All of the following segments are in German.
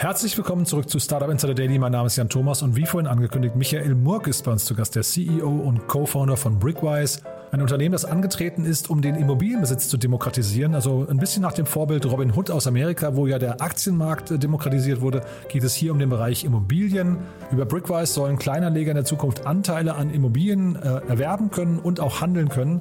Herzlich willkommen zurück zu Startup Insider Daily. Mein Name ist Jan Thomas und wie vorhin angekündigt, Michael Murk ist bei uns zu Gast, der CEO und Co-Founder von Brickwise. Ein Unternehmen, das angetreten ist, um den Immobilienbesitz zu demokratisieren. Also ein bisschen nach dem Vorbild Robin Hood aus Amerika, wo ja der Aktienmarkt demokratisiert wurde, geht es hier um den Bereich Immobilien. Über Brickwise sollen Kleinanleger in der Zukunft Anteile an Immobilien äh, erwerben können und auch handeln können.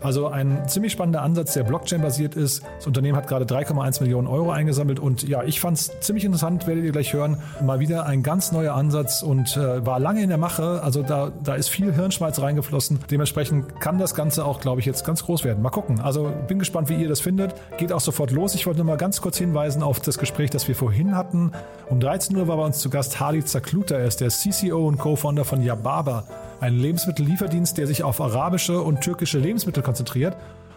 Also ein ziemlich spannender Ansatz, der Blockchain-basiert ist. Das Unternehmen hat gerade 3,1 Millionen Euro eingesammelt und ja, ich fand es ziemlich interessant, werdet ihr gleich hören. Mal wieder ein ganz neuer Ansatz und äh, war lange in der Mache. Also da, da ist viel Hirnschmalz reingeflossen. Dementsprechend kann das Ganze auch, glaube ich, jetzt ganz groß werden. Mal gucken. Also bin gespannt, wie ihr das findet. Geht auch sofort los. Ich wollte nur mal ganz kurz hinweisen auf das Gespräch, das wir vorhin hatten. Um 13 Uhr war bei uns zu Gast Hardy Zakluta. Er ist der CCO und Co-Founder von Yababa ein Lebensmittellieferdienst, der sich auf arabische und türkische Lebensmittel konzentriert.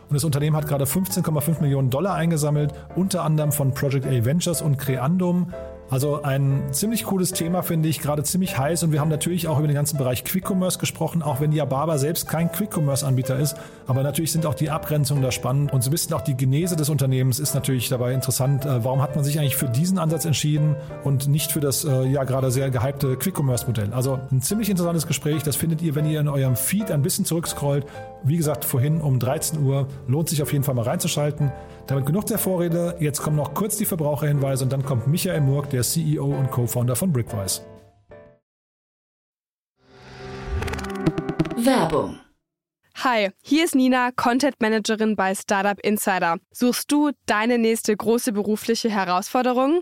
Und das Unternehmen hat gerade 15,5 Millionen Dollar eingesammelt, unter anderem von Project A Ventures und Creandum. Also ein ziemlich cooles Thema, finde ich, gerade ziemlich heiß. Und wir haben natürlich auch über den ganzen Bereich Quick Commerce gesprochen, auch wenn Yababa selbst kein Quick Commerce Anbieter ist. Aber natürlich sind auch die Abgrenzungen da spannend. Und so ein bisschen auch die Genese des Unternehmens ist natürlich dabei interessant. Äh, warum hat man sich eigentlich für diesen Ansatz entschieden und nicht für das äh, ja gerade sehr gehypte Quick Commerce Modell? Also ein ziemlich interessantes Gespräch. Das findet ihr, wenn ihr in eurem Feed ein bisschen zurückscrollt. Wie gesagt, vorhin um 13 Uhr. Lohnt sich auf jeden Fall mal reinzuschalten. Damit genug der Vorrede. Jetzt kommen noch kurz die Verbraucherhinweise und dann kommt Michael Murk, der CEO und Co-Founder von Brickwise. Werbung. Hi, hier ist Nina, Content Managerin bei Startup Insider. Suchst du deine nächste große berufliche Herausforderung?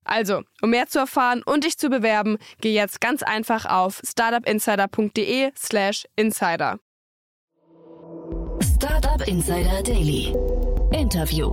Also, um mehr zu erfahren und dich zu bewerben, geh jetzt ganz einfach auf startupinsider.de/slash insider. Startup Insider Daily. Interview.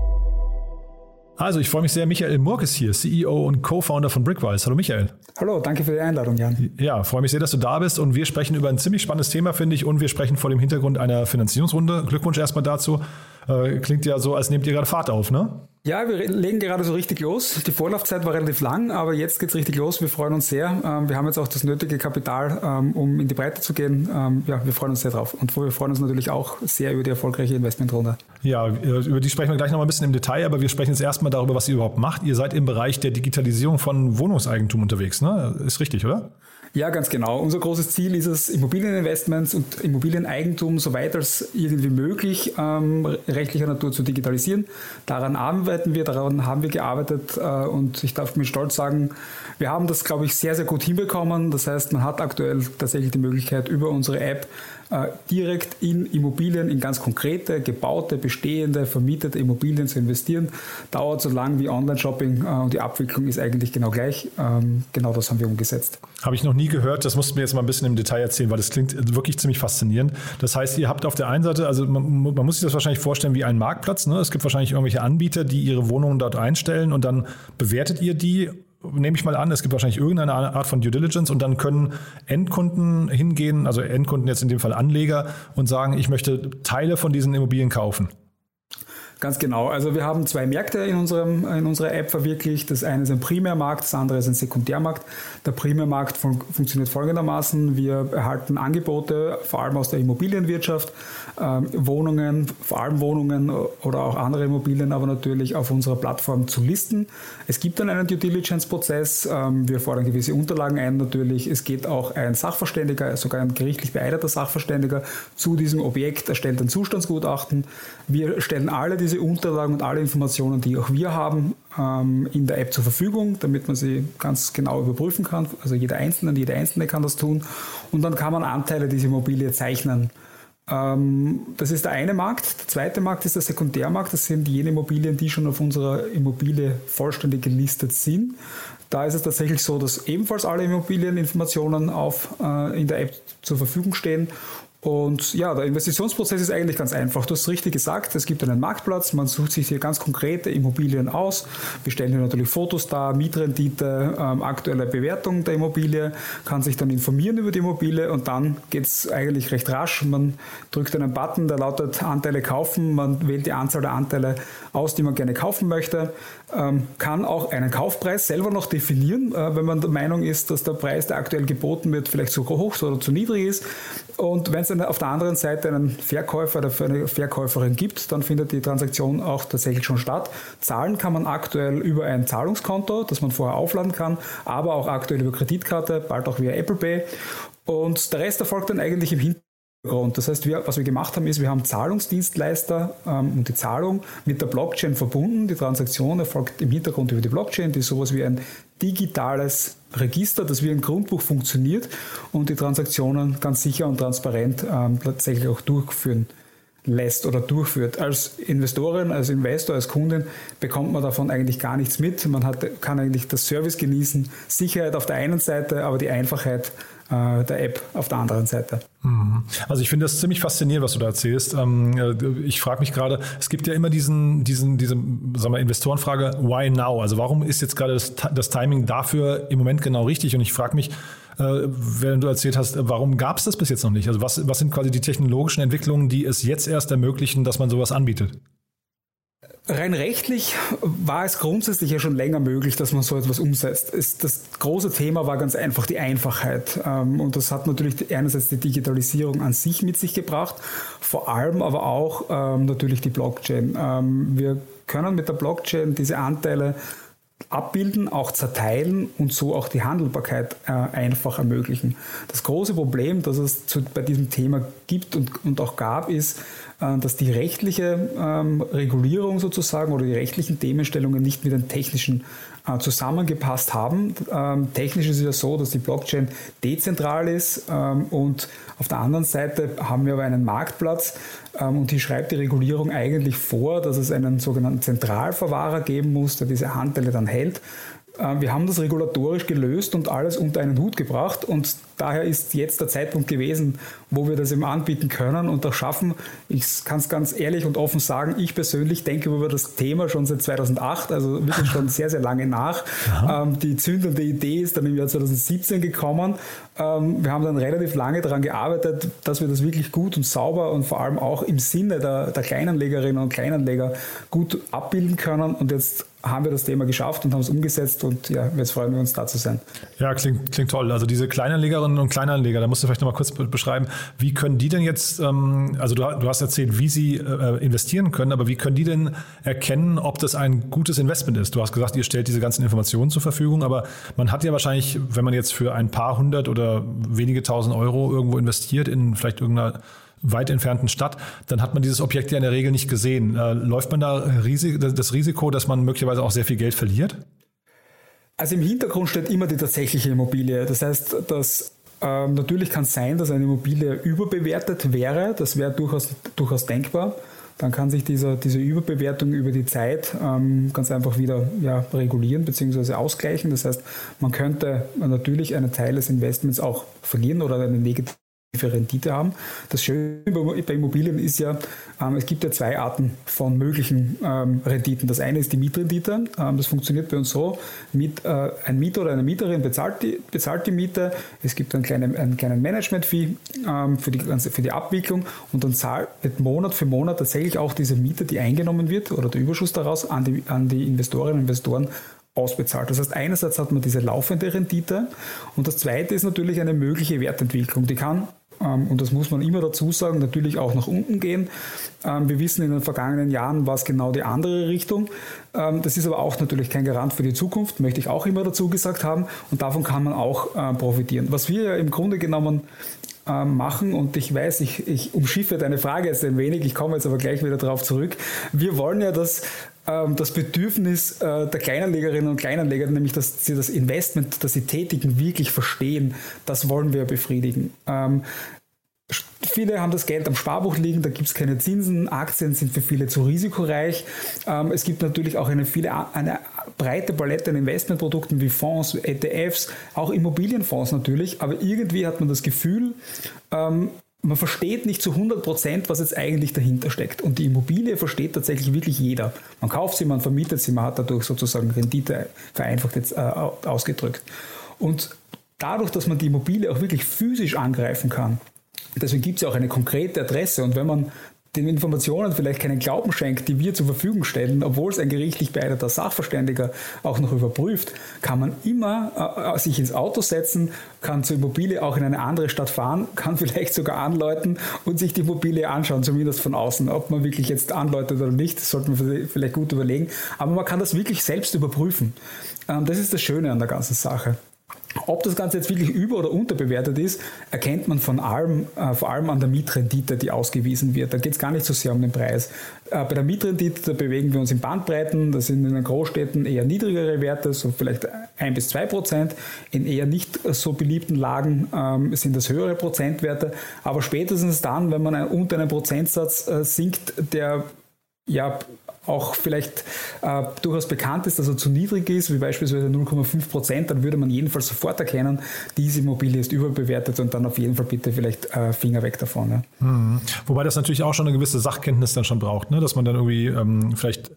Also, ich freue mich sehr. Michael Murk ist hier, CEO und Co-Founder von Brickwise. Hallo, Michael. Hallo, danke für die Einladung, Jan. Ja, freue mich sehr, dass du da bist und wir sprechen über ein ziemlich spannendes Thema, finde ich, und wir sprechen vor dem Hintergrund einer Finanzierungsrunde. Glückwunsch erstmal dazu. Äh, klingt ja so, als nehmt ihr gerade Fahrt auf, ne? Ja, wir legen gerade so richtig los. Die Vorlaufzeit war relativ lang, aber jetzt geht's richtig los. Wir freuen uns sehr. Ähm, wir haben jetzt auch das nötige Kapital, ähm, um in die Breite zu gehen. Ähm, ja, wir freuen uns sehr drauf. Und wir freuen uns natürlich auch sehr über die erfolgreiche Investmentrunde. Ja, äh, über die sprechen wir gleich noch mal ein bisschen im Detail, aber wir sprechen jetzt erstmal darüber, was ihr überhaupt macht. Ihr seid im Bereich der Digitalisierung von Wohnungseigentum unterwegs, ne? Ist richtig, oder? Ja, ganz genau. Unser großes Ziel ist es, Immobilieninvestments und Immobilieneigentum so weit als irgendwie möglich ähm, rechtlicher Natur zu digitalisieren. Daran arbeiten wir, daran haben wir gearbeitet äh, und ich darf mit Stolz sagen, wir haben das, glaube ich, sehr, sehr gut hinbekommen. Das heißt, man hat aktuell tatsächlich die Möglichkeit, über unsere App direkt in Immobilien, in ganz konkrete, gebaute, bestehende, vermietete Immobilien zu investieren. Dauert so lang wie Online-Shopping äh, und die Abwicklung ist eigentlich genau gleich. Ähm, genau das haben wir umgesetzt. Habe ich noch nie gehört. Das musst du mir jetzt mal ein bisschen im Detail erzählen, weil das klingt wirklich ziemlich faszinierend. Das heißt, ihr habt auf der einen Seite, also man, man muss sich das wahrscheinlich vorstellen wie einen Marktplatz. Ne? Es gibt wahrscheinlich irgendwelche Anbieter, die ihre Wohnungen dort einstellen und dann bewertet ihr die nehme ich mal an, es gibt wahrscheinlich irgendeine Art von Due Diligence und dann können Endkunden hingehen, also Endkunden jetzt in dem Fall Anleger und sagen, ich möchte Teile von diesen Immobilien kaufen. Ganz genau. Also wir haben zwei Märkte in, unserem, in unserer App verwirklicht. Das eine ist ein Primärmarkt, das andere ist ein Sekundärmarkt. Der Primärmarkt fun funktioniert folgendermaßen. Wir erhalten Angebote, vor allem aus der Immobilienwirtschaft, äh, Wohnungen, vor allem Wohnungen oder auch andere Immobilien, aber natürlich auf unserer Plattform zu listen. Es gibt dann einen Due Diligence-Prozess. Ähm, wir fordern gewisse Unterlagen ein natürlich. Es geht auch ein Sachverständiger, sogar ein gerichtlich beeiderter Sachverständiger zu diesem Objekt, erstellt ein Zustandsgutachten. Wir stellen alle diese diese Unterlagen und alle Informationen, die auch wir haben, ähm, in der App zur Verfügung, damit man sie ganz genau überprüfen kann. Also jeder Einzelne, jede Einzelne kann das tun. Und dann kann man Anteile dieser Immobilie zeichnen. Ähm, das ist der eine Markt. Der zweite Markt ist der Sekundärmarkt. Das sind jene Immobilien, die schon auf unserer Immobilie vollständig gelistet sind. Da ist es tatsächlich so, dass ebenfalls alle Immobilieninformationen auf, äh, in der App zur Verfügung stehen und ja, der Investitionsprozess ist eigentlich ganz einfach. Du hast richtig gesagt, es gibt einen Marktplatz, man sucht sich hier ganz konkrete Immobilien aus. Wir stellen hier natürlich Fotos dar, Mietrendite, ähm, aktuelle Bewertung der Immobilie, kann sich dann informieren über die Immobilie und dann geht es eigentlich recht rasch. Man drückt einen Button, der lautet Anteile kaufen, man wählt die Anzahl der Anteile aus, die man gerne kaufen möchte, kann auch einen Kaufpreis selber noch definieren, äh, wenn man der Meinung ist, dass der Preis, der aktuell geboten wird, vielleicht zu hoch oder zu niedrig ist. Und wenn es auf der anderen Seite einen Verkäufer oder eine Verkäuferin gibt, dann findet die Transaktion auch tatsächlich schon statt. Zahlen kann man aktuell über ein Zahlungskonto, das man vorher aufladen kann, aber auch aktuell über Kreditkarte, bald auch via Apple Pay. Und der Rest erfolgt dann eigentlich im Hintergrund. Das heißt, wir, was wir gemacht haben, ist, wir haben Zahlungsdienstleister ähm, und die Zahlung mit der Blockchain verbunden. Die Transaktion erfolgt im Hintergrund über die Blockchain, die ist sowas wie ein digitales Register, das wie ein Grundbuch funktioniert und die Transaktionen ganz sicher und transparent ähm, tatsächlich auch durchführen lässt oder durchführt. Als Investorin, als Investor, als Kundin bekommt man davon eigentlich gar nichts mit. Man hat, kann eigentlich das Service genießen, Sicherheit auf der einen Seite, aber die Einfachheit äh, der App auf der anderen Seite. Mhm. Also ich finde das ziemlich faszinierend, was du da erzählst. Ähm, äh, ich frage mich gerade, es gibt ja immer diesen, diesen, diese sagen wir, Investorenfrage, why now? Also warum ist jetzt gerade das, das Timing dafür im Moment genau richtig? Und ich frage mich, während du erzählt hast, warum gab es das bis jetzt noch nicht? Also was, was sind quasi die technologischen Entwicklungen, die es jetzt erst ermöglichen, dass man sowas anbietet? Rein rechtlich war es grundsätzlich ja schon länger möglich, dass man so etwas umsetzt. Das große Thema war ganz einfach die Einfachheit. Ähm, und das hat natürlich einerseits die Digitalisierung an sich mit sich gebracht, vor allem aber auch ähm, natürlich die Blockchain. Ähm, wir können mit der Blockchain diese Anteile abbilden, auch zerteilen und so auch die Handelbarkeit äh, einfach ermöglichen. Das große Problem, das es zu, bei diesem Thema gibt und, und auch gab, ist, äh, dass die rechtliche ähm, Regulierung sozusagen oder die rechtlichen Themenstellungen nicht mit den technischen zusammengepasst haben. Ähm, technisch ist es ja so, dass die Blockchain dezentral ist ähm, und auf der anderen Seite haben wir aber einen Marktplatz ähm, und die schreibt die Regulierung eigentlich vor, dass es einen sogenannten Zentralverwahrer geben muss, der diese Anteile dann hält. Ähm, wir haben das regulatorisch gelöst und alles unter einen Hut gebracht und daher ist jetzt der Zeitpunkt gewesen, wo wir das eben anbieten können und auch schaffen. Ich kann es ganz ehrlich und offen sagen, ich persönlich denke über das Thema schon seit 2008, also wirklich schon sehr, sehr lange nach. Ähm, die zündende Idee ist dann im Jahr 2017 gekommen. Ähm, wir haben dann relativ lange daran gearbeitet, dass wir das wirklich gut und sauber und vor allem auch im Sinne der, der Kleinanlegerinnen und Kleinanleger gut abbilden können und jetzt haben wir das Thema geschafft und haben es umgesetzt und ja, jetzt freuen wir uns da zu sein. Ja, klingt, klingt toll. Also diese Kleinanlegerinnen und Kleinanleger, da musst du vielleicht nochmal kurz beschreiben, wie können die denn jetzt, ähm, also du, du, hast erzählt, wie sie äh, investieren können, aber wie können die denn erkennen, ob das ein gutes Investment ist? Du hast gesagt, ihr stellt diese ganzen Informationen zur Verfügung, aber man hat ja wahrscheinlich, wenn man jetzt für ein paar hundert oder wenige tausend Euro irgendwo investiert in vielleicht irgendeiner weit entfernten Stadt, dann hat man dieses Objekt ja in der Regel nicht gesehen. Äh, läuft man da das Risiko, dass man möglicherweise auch sehr viel Geld verliert? Also im Hintergrund steht immer die tatsächliche Immobilie. Das heißt, dass ähm, natürlich kann es sein, dass eine Immobilie überbewertet wäre. Das wäre durchaus, durchaus denkbar. Dann kann sich dieser, diese Überbewertung über die Zeit ähm, ganz einfach wieder ja, regulieren bzw. ausgleichen. Das heißt, man könnte natürlich einen Teil des Investments auch verlieren oder eine negative Rendite haben. Das Schöne bei Immobilien ist ja, ähm, es gibt ja zwei Arten von möglichen ähm, Renditen. Das eine ist die Mietrendite. Ähm, das funktioniert bei uns so, äh, ein Mieter oder eine Mieterin bezahlt die, bezahlt die Miete. Es gibt einen kleinen, einen kleinen Management-Fee für, die, für die Abwicklung und dann zahlt Monat für Monat tatsächlich auch diese Miete, die eingenommen wird oder der Überschuss daraus an die, an die Investorinnen und Investoren ausbezahlt. Das heißt, einerseits hat man diese laufende Rendite und das zweite ist natürlich eine mögliche Wertentwicklung. Die kann und das muss man immer dazu sagen, natürlich auch nach unten gehen. Ähm, wir wissen in den vergangenen Jahren war es genau die andere Richtung. Ähm, das ist aber auch natürlich kein Garant für die Zukunft, möchte ich auch immer dazu gesagt haben. Und davon kann man auch äh, profitieren. Was wir ja im Grunde genommen ähm, machen und ich weiß, ich, ich umschiffe deine Frage jetzt ein wenig, ich komme jetzt aber gleich wieder darauf zurück. Wir wollen ja, dass ähm, das Bedürfnis äh, der Kleinanlegerinnen und Kleinanleger, nämlich dass sie das Investment, das sie tätigen, wirklich verstehen, das wollen wir befriedigen. Ähm, Viele haben das Geld am Sparbuch liegen, da gibt es keine Zinsen. Aktien sind für viele zu risikoreich. Ähm, es gibt natürlich auch eine, viele, eine breite Palette an Investmentprodukten wie Fonds, ETFs, auch Immobilienfonds natürlich. Aber irgendwie hat man das Gefühl, ähm, man versteht nicht zu 100 Prozent, was jetzt eigentlich dahinter steckt. Und die Immobilie versteht tatsächlich wirklich jeder. Man kauft sie, man vermietet sie, man hat dadurch sozusagen Rendite vereinfacht jetzt äh, ausgedrückt. Und dadurch, dass man die Immobilie auch wirklich physisch angreifen kann, Deswegen gibt es ja auch eine konkrete Adresse. Und wenn man den Informationen vielleicht keinen Glauben schenkt, die wir zur Verfügung stellen, obwohl es ein gerichtlich beeideter Sachverständiger auch noch überprüft, kann man immer äh, sich ins Auto setzen, kann zur Immobilie auch in eine andere Stadt fahren, kann vielleicht sogar anläuten und sich die Immobilie anschauen, zumindest von außen. Ob man wirklich jetzt anläutet oder nicht, sollte man vielleicht gut überlegen. Aber man kann das wirklich selbst überprüfen. Ähm, das ist das Schöne an der ganzen Sache. Ob das Ganze jetzt wirklich über- oder unterbewertet ist, erkennt man von allem, äh, vor allem an der Mietrendite, die ausgewiesen wird. Da geht es gar nicht so sehr um den Preis. Äh, bei der Mietrendite, bewegen wir uns in Bandbreiten. Das sind in den Großstädten eher niedrigere Werte, so vielleicht ein bis zwei Prozent. In eher nicht so beliebten Lagen ähm, sind das höhere Prozentwerte. Aber spätestens dann, wenn man unter einem Prozentsatz äh, sinkt, der ja auch vielleicht äh, durchaus bekannt ist, dass er zu niedrig ist, wie beispielsweise 0,5 Prozent, dann würde man jedenfalls sofort erkennen, diese Immobilie ist überbewertet und dann auf jeden Fall bitte vielleicht äh, Finger weg davon. Ja. Mhm. Wobei das natürlich auch schon eine gewisse Sachkenntnis dann schon braucht, ne? dass man dann irgendwie ähm, vielleicht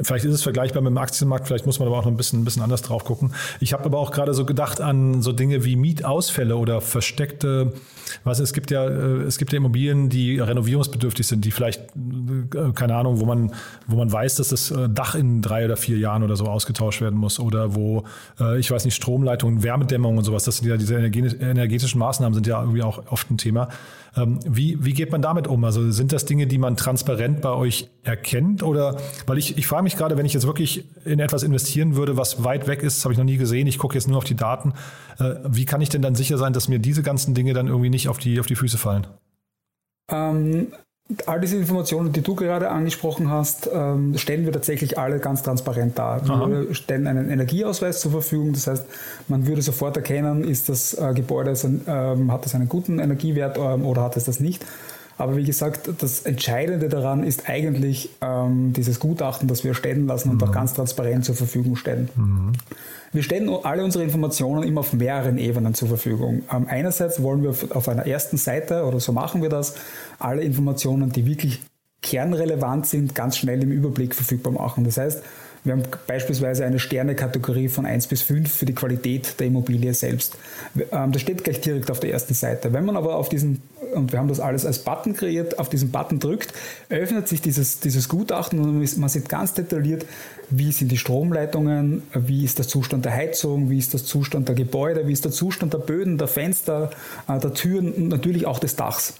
Vielleicht ist es vergleichbar mit dem Aktienmarkt, vielleicht muss man aber auch noch ein bisschen, ein bisschen anders drauf gucken. Ich habe aber auch gerade so gedacht an so Dinge wie Mietausfälle oder versteckte, was es gibt ja, äh, es gibt ja Immobilien, die renovierungsbedürftig sind, die vielleicht, äh, keine Ahnung, wo man, wo man weiß, dass das äh, Dach in drei oder vier Jahren oder so ausgetauscht werden muss oder wo, ich weiß nicht, Stromleitungen, Wärmedämmung und sowas, das sind ja diese energetischen Maßnahmen sind ja irgendwie auch oft ein Thema. Ähm, wie, wie geht man damit um? Also sind das Dinge, die man transparent bei euch erkennt? Oder weil ich, ich frage mich gerade, wenn ich jetzt wirklich in etwas investieren würde, was weit weg ist, habe ich noch nie gesehen, ich gucke jetzt nur auf die Daten, äh, wie kann ich denn dann sicher sein, dass mir diese ganzen Dinge dann irgendwie nicht auf die, auf die Füße fallen? Ähm, All diese Informationen, die du gerade angesprochen hast, ähm, stellen wir tatsächlich alle ganz transparent dar. Aha. Wir stellen einen Energieausweis zur Verfügung, das heißt, man würde sofort erkennen, ist das äh, Gebäude, ähm, hat es einen guten Energiewert ähm, oder hat es das nicht. Aber wie gesagt, das Entscheidende daran ist eigentlich ähm, dieses Gutachten, das wir erstellen lassen und mhm. auch ganz transparent zur Verfügung stellen. Mhm. Wir stellen alle unsere Informationen immer auf mehreren Ebenen zur Verfügung. Ähm, einerseits wollen wir auf einer ersten Seite, oder so machen wir das, alle Informationen, die wirklich kernrelevant sind, ganz schnell im Überblick verfügbar machen. Das heißt, wir haben beispielsweise eine Sternekategorie von 1 bis 5 für die Qualität der Immobilie selbst. Ähm, das steht gleich direkt auf der ersten Seite. Wenn man aber auf diesen, und wir haben das alles als Button kreiert, auf diesen Button drückt, öffnet sich dieses, dieses Gutachten und man sieht ganz detailliert, wie sind die Stromleitungen, wie ist der Zustand der Heizung, wie ist der Zustand der Gebäude, wie ist der Zustand der Böden, der Fenster, äh, der Türen und natürlich auch des Dachs.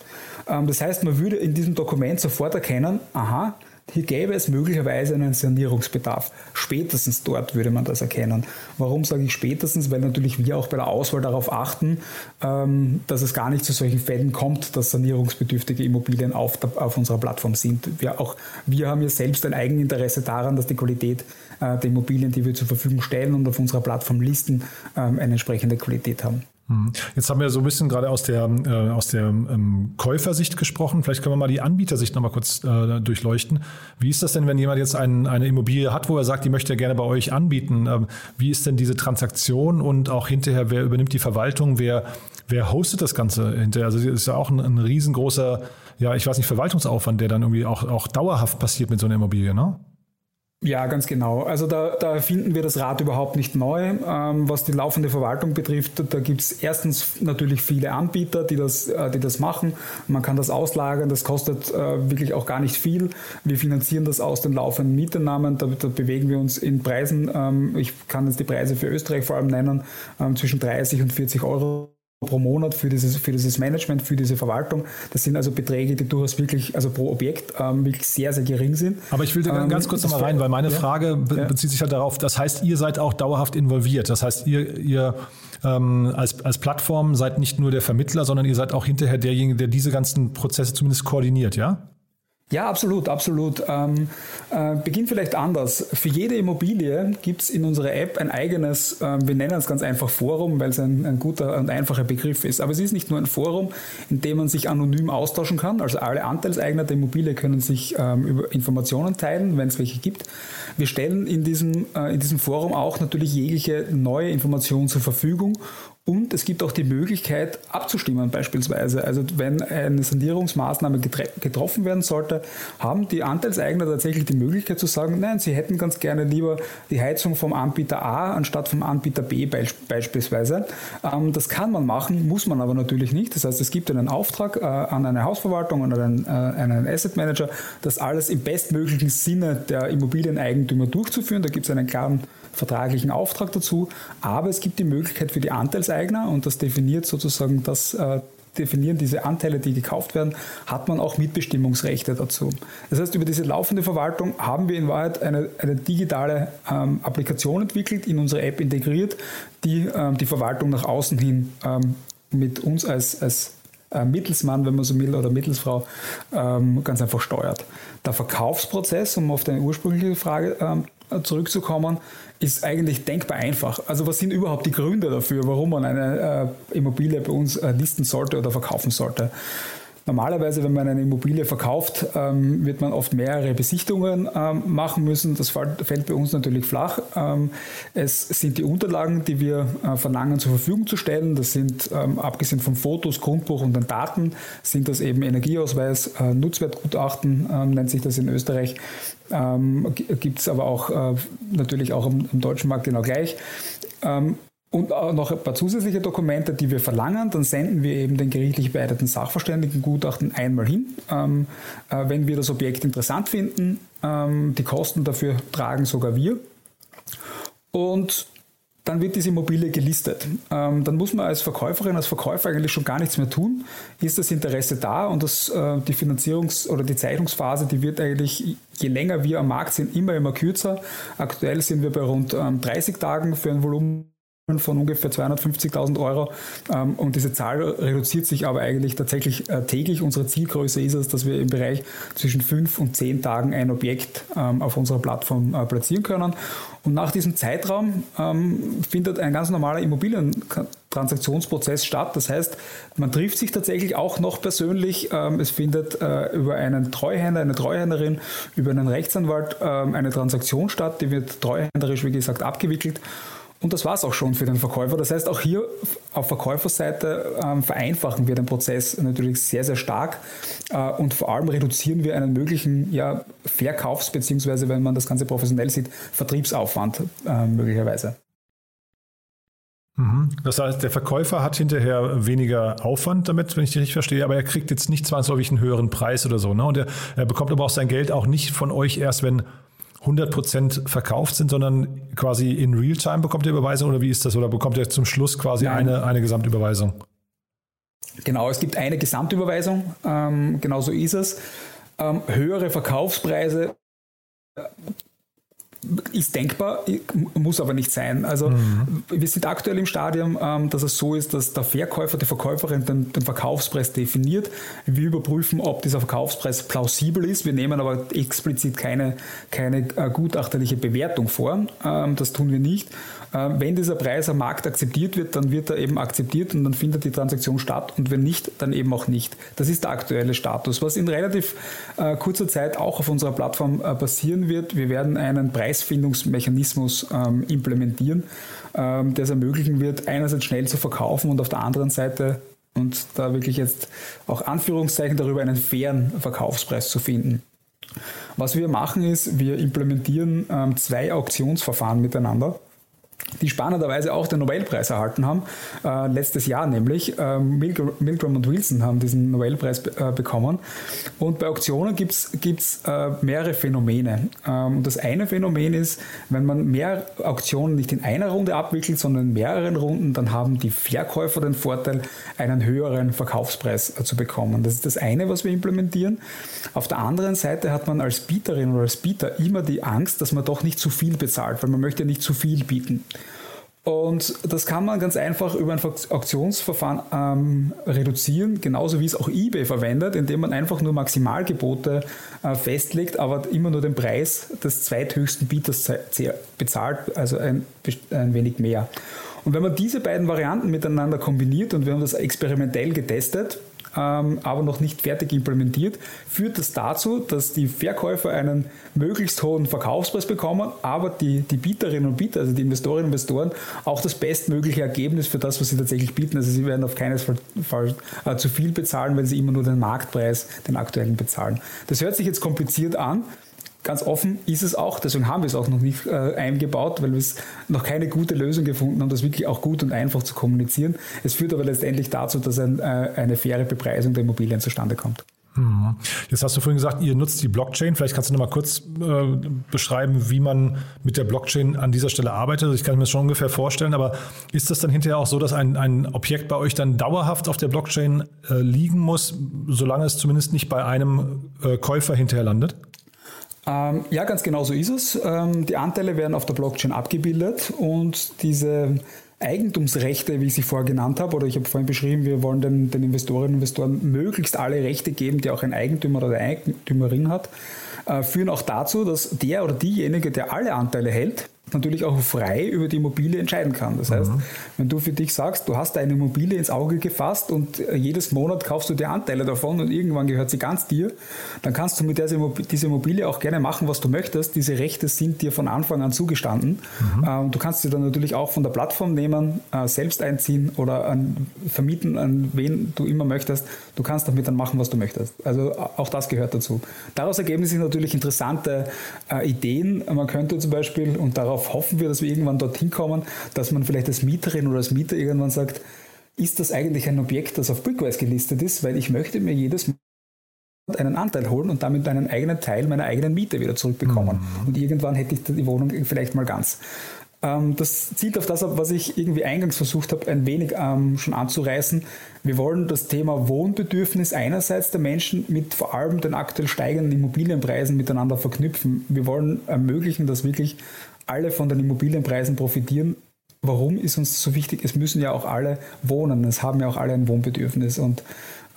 Ähm, das heißt, man würde in diesem Dokument sofort erkennen, aha, hier gäbe es möglicherweise einen Sanierungsbedarf. Spätestens dort würde man das erkennen. Warum sage ich spätestens? Weil natürlich wir auch bei der Auswahl darauf achten, ähm, dass es gar nicht zu solchen Fällen kommt, dass sanierungsbedürftige Immobilien auf, der, auf unserer Plattform sind. Wir, auch, wir haben ja selbst ein Eigeninteresse daran, dass die Qualität äh, der Immobilien, die wir zur Verfügung stellen und auf unserer Plattform listen, ähm, eine entsprechende Qualität haben. Mhm. Jetzt haben wir so ein bisschen gerade aus der, äh, aus der ähm, Käufersicht gesprochen. Vielleicht können wir mal die Anbietersicht nochmal kurz äh, durchleuchten. Wie ist das denn, wenn jemand jetzt ein, eine Immobilie hat, wo er sagt, die möchte er gerne bei euch anbieten? Ähm, wie ist denn diese Transaktion und auch hinterher, wer übernimmt die Verwaltung? Wer, wer hostet das Ganze hinterher? Also es ist ja auch ein, ein riesengroßer, ja, ich weiß nicht, Verwaltungsaufwand, der dann irgendwie auch, auch dauerhaft passiert mit so einer Immobilie, ne? Ja, ganz genau. Also da, da finden wir das Rad überhaupt nicht neu. Ähm, was die laufende Verwaltung betrifft, da gibt es erstens natürlich viele Anbieter, die das, äh, die das machen. Man kann das auslagern, das kostet äh, wirklich auch gar nicht viel. Wir finanzieren das aus den laufenden Mieteinnahmen, da, da bewegen wir uns in Preisen, ähm, ich kann jetzt die Preise für Österreich vor allem nennen, ähm, zwischen 30 und 40 Euro pro Monat für dieses, für dieses Management, für diese Verwaltung. Das sind also Beträge, die durchaus wirklich, also pro Objekt ähm, wirklich sehr, sehr gering sind. Aber ich will da ähm, ganz kurz nochmal rein, weil meine ja, Frage be ja. bezieht sich halt darauf, das heißt, ihr seid auch dauerhaft involviert. Das heißt, ihr, ihr ähm, als, als Plattform seid nicht nur der Vermittler, sondern ihr seid auch hinterher derjenige, der diese ganzen Prozesse zumindest koordiniert, ja? Ja, absolut, absolut. Ähm, äh, beginnt vielleicht anders. Für jede Immobilie gibt es in unserer App ein eigenes, äh, wir nennen es ganz einfach Forum, weil es ein, ein, guter und einfacher Begriff ist. Aber es ist nicht nur ein Forum, in dem man sich anonym austauschen kann. Also alle Anteilseigner der Immobilie können sich ähm, über Informationen teilen, wenn es welche gibt. Wir stellen in diesem, äh, in diesem Forum auch natürlich jegliche neue Informationen zur Verfügung und es gibt auch die Möglichkeit abzustimmen beispielsweise. Also wenn eine Sanierungsmaßnahme getroffen werden sollte, haben die Anteilseigner tatsächlich die Möglichkeit zu sagen, nein, sie hätten ganz gerne lieber die Heizung vom Anbieter A anstatt vom Anbieter B beispielsweise. Ähm, das kann man machen, muss man aber natürlich nicht. Das heißt, es gibt einen Auftrag äh, an eine Hausverwaltung und an einen, äh, Asset Manager, das alles im bestmöglichen Sinne der Immobilieneigentümer durchzuführen. Da gibt es einen klaren vertraglichen Auftrag dazu, aber es gibt die Möglichkeit für die Anteilseigner und das definiert sozusagen das äh, definieren diese Anteile, die gekauft werden, hat man auch Mitbestimmungsrechte dazu. Das heißt, über diese laufende Verwaltung haben wir in Wahrheit eine, eine digitale ähm, Applikation entwickelt, in unsere App integriert, die ähm, die Verwaltung nach außen hin ähm, mit uns als, als äh, Mittelsmann, wenn man so will, oder Mittelsfrau ähm, ganz einfach steuert. Der Verkaufsprozess, um auf deine ursprüngliche Frage ähm, zurückzukommen, ist eigentlich denkbar einfach. Also was sind überhaupt die Gründe dafür, warum man eine äh, Immobilie bei uns äh, listen sollte oder verkaufen sollte? Normalerweise, wenn man eine Immobilie verkauft, ähm, wird man oft mehrere Besichtungen ähm, machen müssen. Das fällt bei uns natürlich flach. Ähm, es sind die Unterlagen, die wir äh, verlangen, zur Verfügung zu stellen. Das sind, abgesehen von Fotos, Grundbuch und den Daten, sind das eben Energieausweis, äh, Nutzwertgutachten, nennt sich das in Österreich. Gibt es aber auch äh, natürlich auch im, im, deutschen Markt genau gleich. Ähm, und noch ein paar zusätzliche Dokumente, die wir verlangen. Dann senden wir eben den gerichtlich beeideten Sachverständigengutachten einmal hin. Ähm, äh, wenn wir das Objekt interessant finden, ähm, die Kosten dafür tragen sogar wir. Und dann wird diese Immobilie gelistet. Ähm, dann muss man als Verkäuferin, als Verkäufer eigentlich schon gar nichts mehr tun. Ist das Interesse da und das, äh, die Finanzierungs- oder die Zeichnungsphase, die wird eigentlich, je länger wir am Markt sind, immer, immer kürzer. Aktuell sind wir bei rund ähm, 30 Tagen für ein Volumen von ungefähr 250.000 Euro. Ähm, und diese Zahl reduziert sich aber eigentlich tatsächlich äh, täglich. Unsere Zielgröße ist es, dass wir im Bereich zwischen fünf und zehn Tagen ein Objekt ähm, auf unserer Plattform äh, platzieren können. Und nach diesem Zeitraum ähm, findet ein ganz normaler Immobilientransaktionsprozess statt. Das heißt, man trifft sich tatsächlich auch noch persönlich. Es findet äh, über einen Treuhänder, eine Treuhänderin, über einen Rechtsanwalt eine Transaktion statt. Die wird treuhänderisch, wie gesagt, abgewickelt. Und das war es auch schon für den Verkäufer. Das heißt, auch hier auf Verkäuferseite ähm, vereinfachen wir den Prozess natürlich sehr, sehr stark äh, und vor allem reduzieren wir einen möglichen ja, Verkaufs- bzw., wenn man das Ganze professionell sieht, Vertriebsaufwand äh, möglicherweise. Mhm. Das heißt, der Verkäufer hat hinterher weniger Aufwand damit, wenn ich dich richtig verstehe, aber er kriegt jetzt nicht zwangsläufig einen höheren Preis oder so. Ne? Und er, er bekommt aber auch sein Geld auch nicht von euch erst, wenn 100% verkauft sind, sondern quasi in Realtime bekommt ihr Überweisung oder wie ist das? Oder bekommt ihr zum Schluss quasi eine, eine Gesamtüberweisung? Genau, es gibt eine Gesamtüberweisung, ähm, genau so ist es. Ähm, höhere Verkaufspreise ist denkbar, muss aber nicht sein. Also mhm. wir sind aktuell im Stadium, ähm, dass es so ist, dass der Verkäufer, die Verkäuferin den, den, Verkaufspreis definiert. Wir überprüfen, ob dieser Verkaufspreis plausibel ist. Wir nehmen aber explizit keine, keine äh, gutachterliche Bewertung vor. Ähm, das tun wir nicht. Äh, wenn dieser Preis am Markt akzeptiert wird, dann wird er eben akzeptiert und dann findet die Transaktion statt und wenn nicht, dann eben auch nicht. Das ist der aktuelle Status. Was in relativ äh, kurzer Zeit auch auf unserer Plattform äh, passieren wird, wir werden einen Preisfindungsmechanismus ähm, implementieren, ähm, der es ermöglichen wird, einerseits schnell zu verkaufen und auf der anderen Seite und da wirklich jetzt auch Anführungszeichen darüber einen fairen Verkaufspreis zu finden. Was wir machen ist, wir implementieren ähm, zwei Auktionsverfahren miteinander die spannenderweise auch den Nobelpreis erhalten haben, äh, letztes Jahr nämlich. Äh, Milgram und Wilson haben diesen Nobelpreis äh, bekommen. Und bei Auktionen gibt es äh, mehrere Phänomene. Ähm, das eine Phänomen ist, wenn man mehr Auktionen nicht in einer Runde abwickelt, sondern in mehreren Runden, dann haben die Verkäufer den Vorteil, einen höheren Verkaufspreis äh, zu bekommen. Das ist das eine, was wir implementieren. Auf der anderen Seite hat man als Bieterin oder als Bieter immer die Angst, dass man doch nicht zu viel bezahlt, weil man möchte nicht zu viel bieten. Und das kann man ganz einfach über ein Auktionsverfahren ähm, reduzieren, genauso wie es auch eBay verwendet, indem man einfach nur Maximalgebote äh, festlegt, aber immer nur den Preis des zweithöchsten Bieters bezahlt, also ein, ein wenig mehr. Und wenn man diese beiden Varianten miteinander kombiniert, und wir haben das experimentell getestet, ähm, aber noch nicht fertig implementiert, führt das dazu, dass die Verkäufer einen möglichst hohen Verkaufspreis bekommen, aber die, die Bieterinnen und Bieter, also die Investorinnen und Investoren, auch das bestmögliche Ergebnis für das, was sie tatsächlich bieten. Also sie werden auf keinen Fall äh, zu viel bezahlen, weil sie immer nur den Marktpreis, den aktuellen bezahlen. Das hört sich jetzt kompliziert an, ganz offen ist es auch, deswegen haben wir es auch noch nicht äh, eingebaut, weil wir es noch keine gute Lösung gefunden haben, das wirklich auch gut und einfach zu kommunizieren. Es führt aber letztendlich dazu, dass ein, äh, eine faire Bepreisung der Immobilien zustande kommt. Mhm. Jetzt hast du vorhin gesagt, ihr nutzt die Blockchain. Vielleicht kannst du noch mal kurz äh, beschreiben, wie man mit der Blockchain an dieser Stelle arbeitet. Also ich kann mir das schon ungefähr vorstellen, aber ist das dann hinterher auch so, dass ein, ein Objekt bei euch dann dauerhaft auf der Blockchain äh, liegen muss, solange es zumindest nicht bei einem äh, Käufer hinterher landet? Ähm, ja, ganz genau so ist es. Ähm, die Anteile werden auf der Blockchain abgebildet und diese Eigentumsrechte, wie ich sie vorher genannt habe, oder ich habe vorhin beschrieben, wir wollen den, den Investorinnen und Investoren möglichst alle Rechte geben, die auch ein Eigentümer oder eine Eigentümerin hat, äh, führen auch dazu, dass der oder diejenige, der alle Anteile hält, natürlich auch frei über die Immobilie entscheiden kann. Das heißt, mhm. wenn du für dich sagst, du hast eine Immobilie ins Auge gefasst und äh, jedes Monat kaufst du dir Anteile davon und irgendwann gehört sie ganz dir, dann kannst du mit dieser Immobilie auch gerne machen, was du möchtest. Diese Rechte sind dir von Anfang an zugestanden. Mhm. Ähm, du kannst sie dann natürlich auch von der Plattform nehmen, äh, selbst einziehen oder an, vermieten, an wen du immer möchtest. Du kannst damit dann machen, was du möchtest. Also auch das gehört dazu. Daraus ergeben sich natürlich interessante äh, Ideen. Man könnte zum Beispiel, und darauf darauf hoffen wir, dass wir irgendwann dorthin kommen, dass man vielleicht als Mieterin oder als Mieter irgendwann sagt, ist das eigentlich ein Objekt, das auf Brickwise gelistet ist, weil ich möchte mir jedes Monat einen Anteil holen und damit einen eigenen Teil meiner eigenen Miete wieder zurückbekommen. Mhm. Und irgendwann hätte ich die Wohnung vielleicht mal ganz. Ähm, das zielt auf das ab, was ich irgendwie eingangs versucht habe, ein wenig ähm, schon anzureißen. Wir wollen das Thema Wohnbedürfnis einerseits der Menschen mit vor allem den aktuell steigenden Immobilienpreisen miteinander verknüpfen. Wir wollen ermöglichen, dass wirklich alle von den Immobilienpreisen profitieren. Warum ist uns so wichtig? Es müssen ja auch alle wohnen. Es haben ja auch alle ein Wohnbedürfnis. Und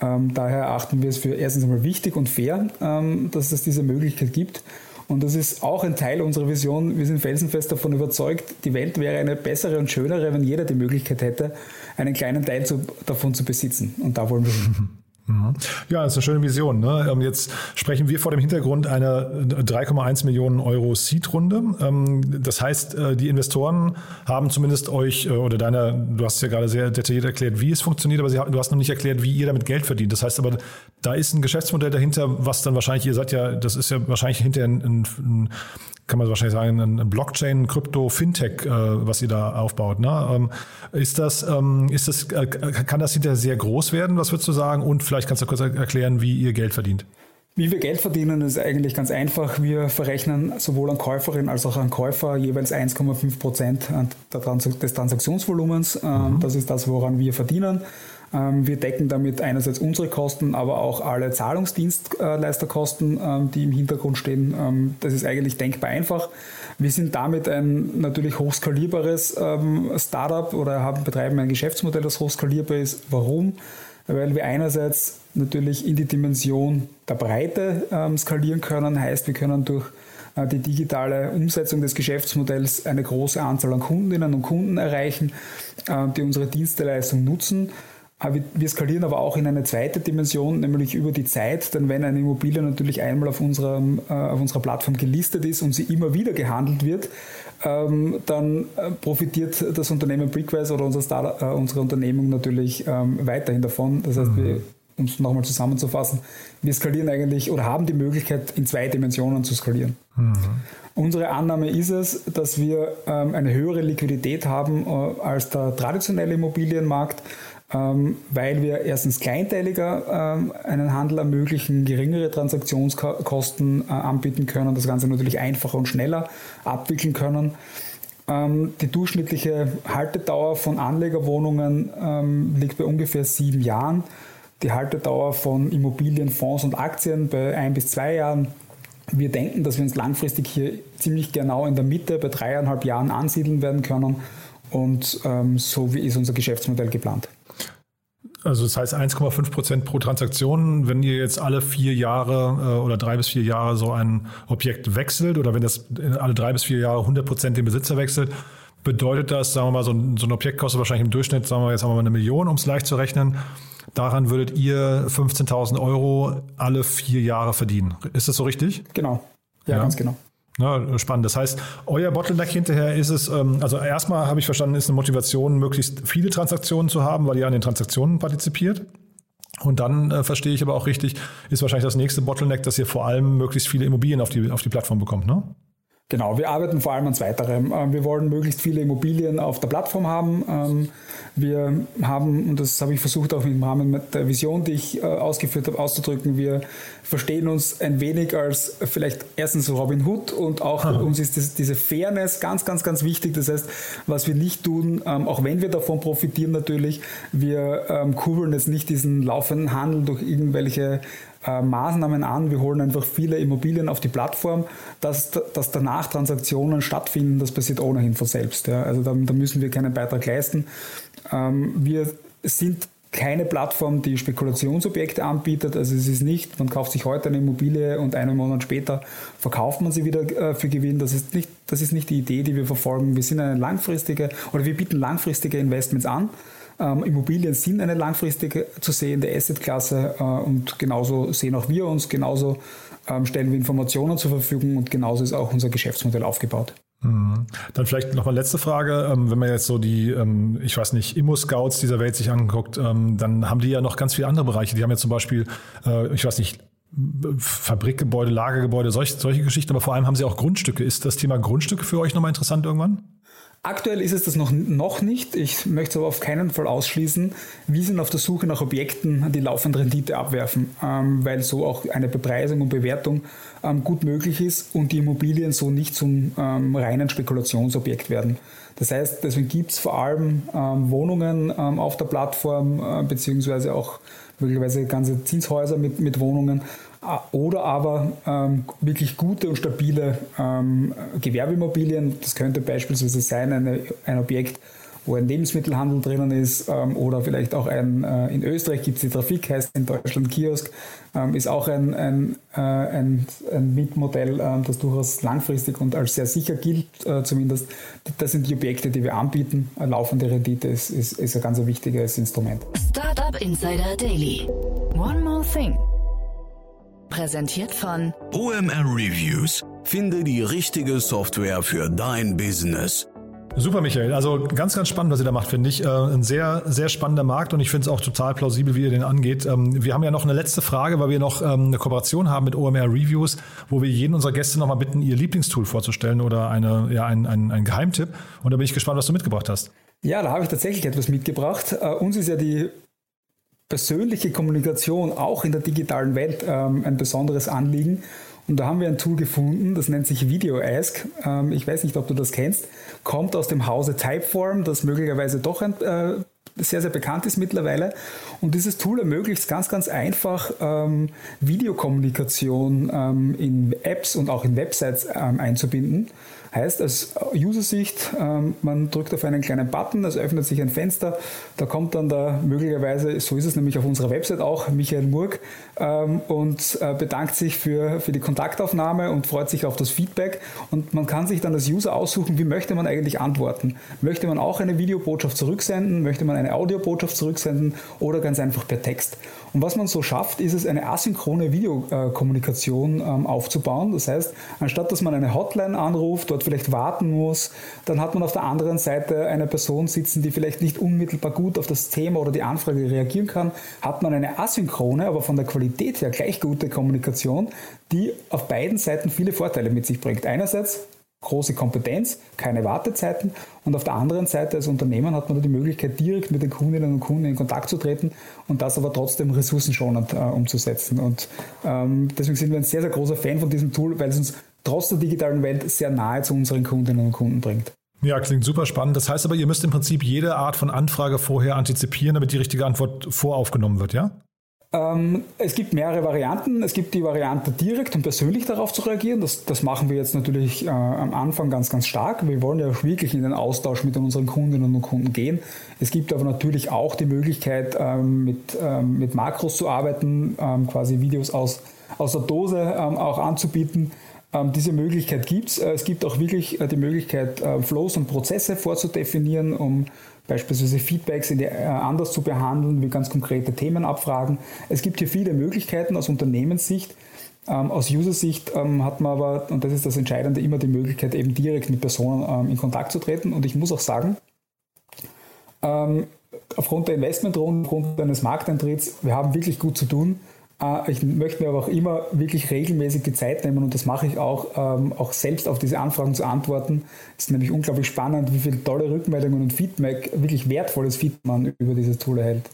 ähm, daher erachten wir es für erstens einmal wichtig und fair, ähm, dass es diese Möglichkeit gibt. Und das ist auch ein Teil unserer Vision. Wir sind felsenfest davon überzeugt, die Welt wäre eine bessere und schönere, wenn jeder die Möglichkeit hätte, einen kleinen Teil zu, davon zu besitzen. Und da wollen wir. Mhm. Ja, das ist eine schöne Vision. Ne? Ähm, jetzt sprechen wir vor dem Hintergrund einer 3,1 Millionen Euro Seed-Runde. Ähm, das heißt, äh, die Investoren haben zumindest euch äh, oder deiner, du hast ja gerade sehr detailliert erklärt, wie es funktioniert, aber du hast noch nicht erklärt, wie ihr damit Geld verdient. Das heißt aber, da ist ein Geschäftsmodell dahinter, was dann wahrscheinlich, ihr seid ja, das ist ja wahrscheinlich hinterher ein, ein, kann man wahrscheinlich sagen, ein Blockchain, Krypto, Fintech, äh, was ihr da aufbaut. Ne? Ähm, ist das, ähm, ist das, äh, kann das hinterher sehr groß werden? Was würdest du sagen? Und vielleicht kannst du kurz erklären, wie ihr Geld verdient. Wie wir Geld verdienen, ist eigentlich ganz einfach. Wir verrechnen sowohl an Käuferin als auch an Käufer jeweils 1,5 Prozent des Transaktionsvolumens. Ähm, mhm. Das ist das, woran wir verdienen. Ähm, wir decken damit einerseits unsere Kosten, aber auch alle Zahlungsdienstleisterkosten, ähm, die im Hintergrund stehen. Ähm, das ist eigentlich denkbar einfach. Wir sind damit ein natürlich hochskalierbares Startup oder haben, betreiben ein Geschäftsmodell, das hochskalierbar ist. Warum? Weil wir einerseits natürlich in die Dimension der Breite skalieren können, heißt, wir können durch äh, die digitale Umsetzung des Geschäftsmodells eine große Anzahl an Kundinnen und Kunden erreichen, äh, die unsere Dienstleistung nutzen. Wir skalieren aber auch in eine zweite Dimension, nämlich über die Zeit, denn wenn eine Immobilie natürlich einmal auf, unserem, äh, auf unserer Plattform gelistet ist und sie immer wieder gehandelt wird, ähm, dann äh, profitiert das Unternehmen Brickwise oder unser Start, äh, unsere Unternehmung natürlich ähm, weiterhin davon. Das heißt, mhm. um es nochmal zusammenzufassen, wir skalieren eigentlich oder haben die Möglichkeit, in zwei Dimensionen zu skalieren. Mhm. Unsere Annahme ist es, dass wir ähm, eine höhere Liquidität haben als der traditionelle Immobilienmarkt weil wir erstens kleinteiliger ähm, einen Handel ermöglichen, geringere Transaktionskosten äh, anbieten können, das Ganze natürlich einfacher und schneller abwickeln können. Ähm, die durchschnittliche Haltedauer von Anlegerwohnungen liegt bei ungefähr sieben Jahren. Die Haltedauer von Immobilien, Fonds und Aktien bei ein bis zwei Jahren. Wir denken, dass wir uns langfristig hier ziemlich genau in der Mitte bei dreieinhalb Jahren ansiedeln werden können Und ähm, so wie ist unser Geschäftsmodell geplant. Also das heißt 1,5 Prozent pro Transaktion. Wenn ihr jetzt alle vier Jahre äh, oder drei bis vier Jahre so ein Objekt wechselt oder wenn das alle drei bis vier Jahre 100 Prozent den Besitzer wechselt, bedeutet das, sagen wir mal, so ein, so ein Objekt kostet wahrscheinlich im Durchschnitt, sagen wir jetzt haben wir mal eine Million, um es leicht zu rechnen. Daran würdet ihr 15.000 Euro alle vier Jahre verdienen. Ist das so richtig? Genau. Ja, ja. ganz genau. Ja, spannend. Das heißt, euer Bottleneck hinterher ist es, ähm, also erstmal habe ich verstanden, ist eine Motivation, möglichst viele Transaktionen zu haben, weil ihr an den Transaktionen partizipiert. Und dann äh, verstehe ich aber auch richtig, ist wahrscheinlich das nächste Bottleneck, dass ihr vor allem möglichst viele Immobilien auf die, auf die Plattform bekommt, ne? Genau, wir arbeiten vor allem an zweiterem. Ähm, wir wollen möglichst viele Immobilien auf der Plattform haben. Ähm, wir haben, und das habe ich versucht auch im Rahmen der Vision, die ich äh, ausgeführt habe, auszudrücken, wir verstehen uns ein wenig als vielleicht erstens Robin Hood und auch Aha. uns ist das, diese Fairness ganz, ganz, ganz wichtig. Das heißt, was wir nicht tun, ähm, auch wenn wir davon profitieren natürlich, wir kurbeln jetzt nicht diesen laufenden Handel durch irgendwelche äh, Maßnahmen an. Wir holen einfach viele Immobilien auf die Plattform, dass, dass danach Transaktionen stattfinden. Das passiert ohnehin von selbst. Ja. Also da, da, müssen wir keinen Beitrag leisten. Ähm, wir sind keine Plattform, die Spekulationsobjekte anbietet. Also es ist nicht, man kauft sich heute eine Immobilie und einen Monat später verkauft man sie wieder äh, für Gewinn. Das ist nicht, das ist nicht die Idee, die wir verfolgen. Wir sind eine langfristige oder wir bieten langfristige Investments an. Ähm, Immobilien sind eine langfristige zu sehende Assetklasse äh, und genauso sehen auch wir uns, genauso ähm, stellen wir Informationen zur Verfügung und genauso ist auch unser Geschäftsmodell aufgebaut. Mhm. Dann vielleicht noch mal letzte Frage. Ähm, wenn man jetzt so die, ähm, ich weiß nicht, Immo-Scouts dieser Welt sich anguckt, ähm, dann haben die ja noch ganz viele andere Bereiche. Die haben ja zum Beispiel, äh, ich weiß nicht, Fabrikgebäude, Lagergebäude, solche, solche Geschichten, aber vor allem haben sie auch Grundstücke. Ist das Thema Grundstücke für euch nochmal interessant irgendwann? Aktuell ist es das noch, noch nicht. Ich möchte es aber auf keinen Fall ausschließen. Wir sind auf der Suche nach Objekten, die laufend Rendite abwerfen, ähm, weil so auch eine Bepreisung und Bewertung ähm, gut möglich ist und die Immobilien so nicht zum ähm, reinen Spekulationsobjekt werden. Das heißt, deswegen gibt es vor allem ähm, Wohnungen ähm, auf der Plattform, äh, beziehungsweise auch möglicherweise ganze Zinshäuser mit, mit Wohnungen, oder aber ähm, wirklich gute und stabile ähm, Gewerbeimmobilien. Das könnte beispielsweise sein eine, ein Objekt, wo ein Lebensmittelhandel drinnen ist ähm, oder vielleicht auch ein, äh, in Österreich gibt es die Trafik, heißt in Deutschland Kiosk, ähm, ist auch ein, ein, äh, ein, ein Mietmodell, äh, das durchaus langfristig und als sehr sicher gilt, äh, zumindest. Das sind die Objekte, die wir anbieten. Laufende Rendite ist, ist, ist ein ganz wichtiges Instrument. Startup Insider Daily. One more thing. Präsentiert von OMR Reviews. Finde die richtige Software für dein Business. Super, Michael. Also ganz, ganz spannend, was ihr da macht, finde ich. Äh, ein sehr, sehr spannender Markt und ich finde es auch total plausibel, wie ihr den angeht. Ähm, wir haben ja noch eine letzte Frage, weil wir noch ähm, eine Kooperation haben mit OMR Reviews, wo wir jeden unserer Gäste nochmal bitten, ihr Lieblingstool vorzustellen oder eine, ja, ein, ein, ein Geheimtipp. Und da bin ich gespannt, was du mitgebracht hast. Ja, da habe ich tatsächlich etwas mitgebracht. Uh, uns ist ja die persönliche Kommunikation auch in der digitalen Welt ähm, ein besonderes Anliegen. Und da haben wir ein Tool gefunden, das nennt sich VideoAsk. Ähm, ich weiß nicht, ob du das kennst. Kommt aus dem Hause Typeform, das möglicherweise doch ein, äh, sehr, sehr bekannt ist mittlerweile. Und dieses Tool ermöglicht es ganz, ganz einfach, ähm, Videokommunikation ähm, in Apps und auch in Websites ähm, einzubinden. Heißt, aus User-Sicht, ähm, man drückt auf einen kleinen Button, es öffnet sich ein Fenster, da kommt dann da möglicherweise, so ist es nämlich auf unserer Website auch, Michael Murg ähm, und äh, bedankt sich für, für die Kontaktaufnahme und freut sich auf das Feedback. Und man kann sich dann als User aussuchen, wie möchte man eigentlich antworten. Möchte man auch eine Videobotschaft zurücksenden, möchte man eine Audiobotschaft zurücksenden oder ganz einfach per Text. Und was man so schafft, ist es, eine asynchrone Videokommunikation ähm, aufzubauen. Das heißt, anstatt dass man eine Hotline anruft, dort vielleicht warten muss, dann hat man auf der anderen Seite eine Person sitzen, die vielleicht nicht unmittelbar gut auf das Thema oder die Anfrage reagieren kann, hat man eine asynchrone, aber von der Qualität her gleich gute Kommunikation, die auf beiden Seiten viele Vorteile mit sich bringt. Einerseits große Kompetenz, keine Wartezeiten und auf der anderen Seite als Unternehmen hat man die Möglichkeit, direkt mit den Kundinnen und Kunden in Kontakt zu treten und das aber trotzdem ressourcenschonend äh, umzusetzen. Und ähm, deswegen sind wir ein sehr, sehr großer Fan von diesem Tool, weil es uns trotz der digitalen Welt sehr nahe zu unseren Kundinnen und Kunden bringt. Ja, klingt super spannend. Das heißt aber, ihr müsst im Prinzip jede Art von Anfrage vorher antizipieren, damit die richtige Antwort voraufgenommen wird, ja? Ähm, es gibt mehrere Varianten. Es gibt die Variante, direkt und persönlich darauf zu reagieren. Das, das machen wir jetzt natürlich äh, am Anfang ganz, ganz stark. Wir wollen ja auch wirklich in den Austausch mit unseren Kundinnen und Kunden gehen. Es gibt aber natürlich auch die Möglichkeit, ähm, mit, ähm, mit Makros zu arbeiten, ähm, quasi Videos aus, aus der Dose ähm, auch anzubieten. Ähm, diese Möglichkeit gibt es. Äh, es gibt auch wirklich äh, die Möglichkeit, äh, Flows und Prozesse vorzudefinieren, um beispielsweise Feedbacks anders zu behandeln, wie ganz konkrete Themen abfragen. Es gibt hier viele Möglichkeiten aus Unternehmenssicht. Ähm, aus User-Sicht ähm, hat man aber, und das ist das Entscheidende, immer die Möglichkeit, eben direkt mit Personen in Kontakt zu treten. Und ich muss auch sagen, aufgrund der Investmentrunde, aufgrund eines Markteintritts, wir haben wirklich gut zu tun. Äh, ich möchte mir aber auch immer wirklich regelmäßig die Zeit nehmen und das mache ich auch, ähm, auch selbst auf diese Anfragen zu antworten. Es ist nämlich unglaublich spannend, wie viele tolle Rückmeldungen und Feedback, wirklich wertvolles Feedback man über dieses Tool erhält.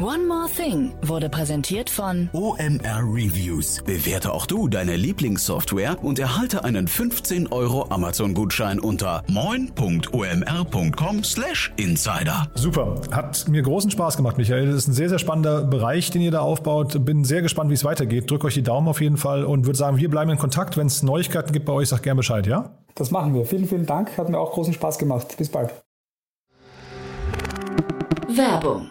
One More Thing wurde präsentiert von OMR Reviews. Bewerte auch du deine Lieblingssoftware und erhalte einen 15 Euro Amazon-Gutschein unter moin.omr.com/insider. Super. Hat mir großen Spaß gemacht, Michael. Das ist ein sehr, sehr spannender Bereich, den ihr da aufbaut. Bin sehr gespannt, wie es weitergeht. Drückt euch die Daumen auf jeden Fall und würde sagen, wir bleiben in Kontakt. Wenn es Neuigkeiten gibt bei euch, sagt gerne Bescheid, ja? Das machen wir. Vielen, vielen Dank. Hat mir auch großen Spaß gemacht. Bis bald. Werbung.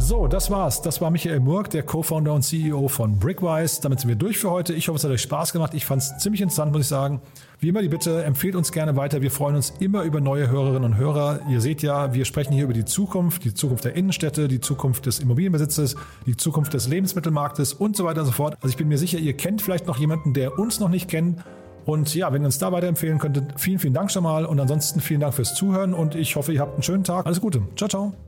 So, das war's. Das war Michael Murk, der Co-Founder und CEO von Brickwise. Damit sind wir durch für heute. Ich hoffe, es hat euch Spaß gemacht. Ich fand es ziemlich interessant, muss ich sagen. Wie immer die Bitte, empfehlt uns gerne weiter. Wir freuen uns immer über neue Hörerinnen und Hörer. Ihr seht ja, wir sprechen hier über die Zukunft, die Zukunft der Innenstädte, die Zukunft des Immobilienbesitzes, die Zukunft des Lebensmittelmarktes und so weiter und so fort. Also ich bin mir sicher, ihr kennt vielleicht noch jemanden, der uns noch nicht kennt. Und ja, wenn ihr uns da weiterempfehlen könntet, vielen, vielen Dank schon mal. Und ansonsten vielen Dank fürs Zuhören und ich hoffe, ihr habt einen schönen Tag. Alles Gute. Ciao, ciao.